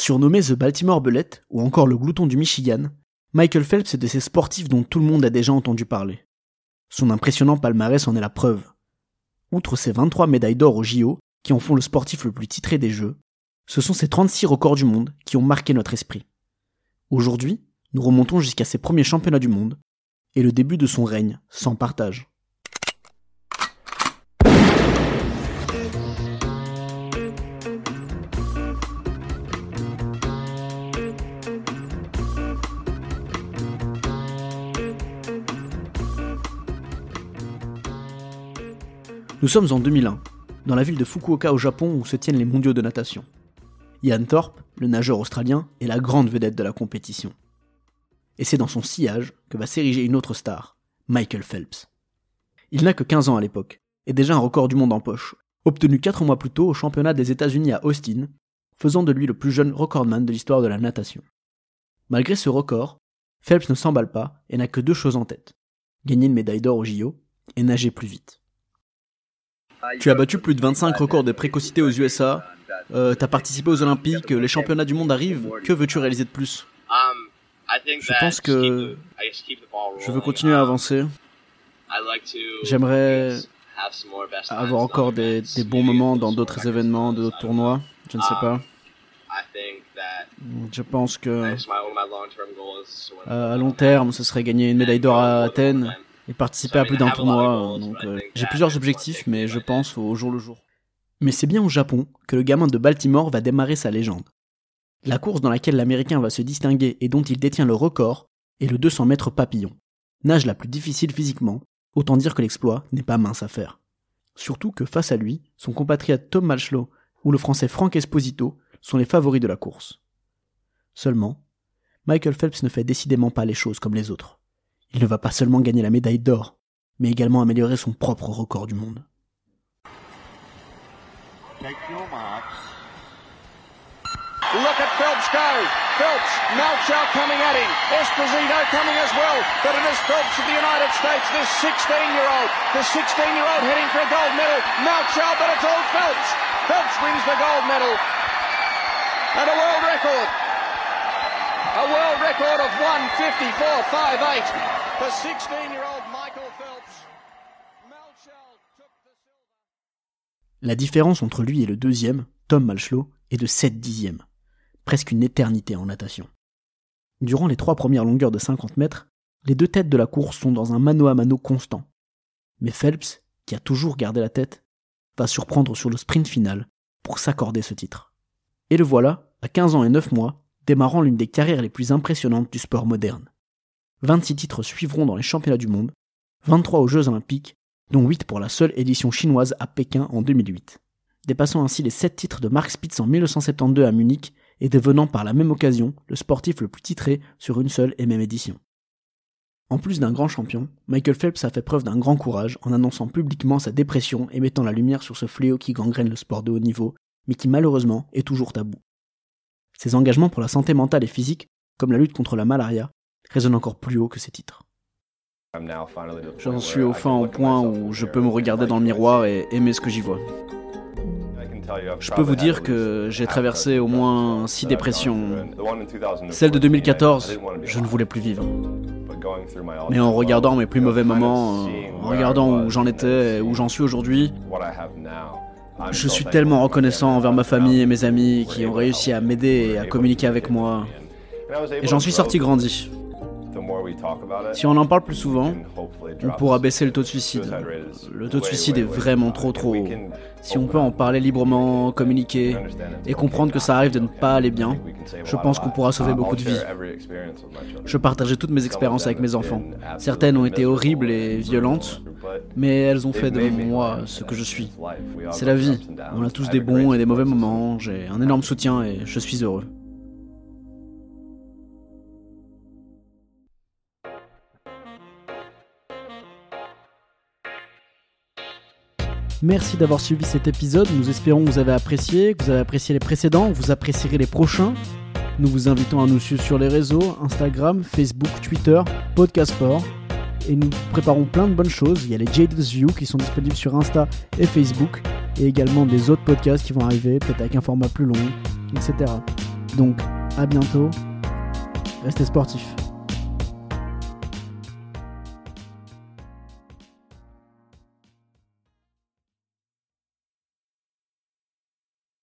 Surnommé The Baltimore Bullet ou encore le glouton du Michigan, Michael Phelps est de ces sportifs dont tout le monde a déjà entendu parler. Son impressionnant palmarès en est la preuve. Outre ses 23 médailles d'or au JO, qui en font le sportif le plus titré des Jeux, ce sont ses 36 records du monde qui ont marqué notre esprit. Aujourd'hui, nous remontons jusqu'à ses premiers championnats du monde et le début de son règne sans partage. Nous sommes en 2001, dans la ville de Fukuoka au Japon où se tiennent les mondiaux de natation. Ian Thorpe, le nageur australien, est la grande vedette de la compétition. Et c'est dans son sillage que va s'ériger une autre star, Michael Phelps. Il n'a que 15 ans à l'époque, et déjà un record du monde en poche, obtenu 4 mois plus tôt au championnat des États-Unis à Austin, faisant de lui le plus jeune recordman de l'histoire de la natation. Malgré ce record, Phelps ne s'emballe pas et n'a que deux choses en tête. Gagner une médaille d'or au JO et nager plus vite. Tu as battu plus de 25 records de précocité aux USA. Euh, tu as participé aux Olympiques, les championnats du monde arrivent. Que veux-tu réaliser de plus? Je pense que je veux continuer à avancer. J'aimerais avoir encore des, bons moments dans d'autres événements, d'autres tournois. Je ne sais pas. Je pense que à long terme, ce serait gagner une médaille d'or à Athènes et participer à plus d'un tournoi. Donc euh, j'ai plusieurs objectifs, mais je pense au jour le jour. Mais c'est bien au Japon que le gamin de Baltimore va démarrer sa légende. La course dans laquelle l'Américain va se distinguer et dont il détient le record est le 200 mètres papillon. Nage la plus difficile physiquement, autant dire que l'exploit n'est pas mince à faire. Surtout que face à lui, son compatriote Tom Malchlow ou le français Franck Esposito sont les favoris de la course. Seulement, Michael Phelps ne fait décidément pas les choses comme les autres. Il ne va pas seulement gagner la médaille d'or, mais également améliorer son propre record du monde. Look at Phelps go. Phelps, Malchow coming at him. Esposito coming as well. But it is Phelps of the United States, this 16-year-old. The 16-year-old heading for a gold medal. Malchow, but it's all Phelps. Phelps wins the gold medal. And a world record. A world record of 154.58. La différence entre lui et le deuxième, Tom Malchlow, est de 7 dixièmes. Presque une éternité en natation. Durant les trois premières longueurs de 50 mètres, les deux têtes de la course sont dans un mano à mano constant. Mais Phelps, qui a toujours gardé la tête, va surprendre sur le sprint final pour s'accorder ce titre. Et le voilà, à 15 ans et 9 mois, démarrant l'une des carrières les plus impressionnantes du sport moderne. 26 titres suivront dans les championnats du monde, 23 aux Jeux olympiques, dont 8 pour la seule édition chinoise à Pékin en 2008, dépassant ainsi les 7 titres de Mark Spitz en 1972 à Munich et devenant par la même occasion le sportif le plus titré sur une seule et même édition. En plus d'un grand champion, Michael Phelps a fait preuve d'un grand courage en annonçant publiquement sa dépression et mettant la lumière sur ce fléau qui gangrène le sport de haut niveau, mais qui malheureusement est toujours tabou. Ses engagements pour la santé mentale et physique, comme la lutte contre la malaria, résonne encore plus haut que ses titres. J'en suis au fin au point où je peux me regarder dans le miroir et aimer ce que j'y vois. Je peux vous dire que j'ai traversé au moins six dépressions. Celle de 2014, je ne voulais plus vivre. Mais en regardant mes plus mauvais moments, en regardant où j'en étais et où j'en suis aujourd'hui, je suis tellement reconnaissant envers ma famille et mes amis qui ont réussi à m'aider et à communiquer avec moi. Et j'en suis sorti grandi. Si on en parle plus souvent, on pourra baisser le taux de suicide. Le taux de suicide est vraiment trop trop haut. Si on peut en parler librement, communiquer et comprendre que ça arrive de ne pas aller bien, je pense qu'on pourra sauver beaucoup de vies. Je partageais toutes mes expériences avec mes enfants. Certaines ont été horribles et violentes, mais elles ont fait de moi ce que je suis. C'est la vie. On a tous des bons et des mauvais moments. J'ai un énorme soutien et je suis heureux. Merci d'avoir suivi cet épisode. Nous espérons que vous avez apprécié, que vous avez apprécié les précédents, vous apprécierez les prochains. Nous vous invitons à nous suivre sur les réseaux Instagram, Facebook, Twitter, Podcast Sport. Et nous préparons plein de bonnes choses. Il y a les Jaded's View qui sont disponibles sur Insta et Facebook. Et également des autres podcasts qui vont arriver, peut-être avec un format plus long, etc. Donc, à bientôt. Restez sportifs.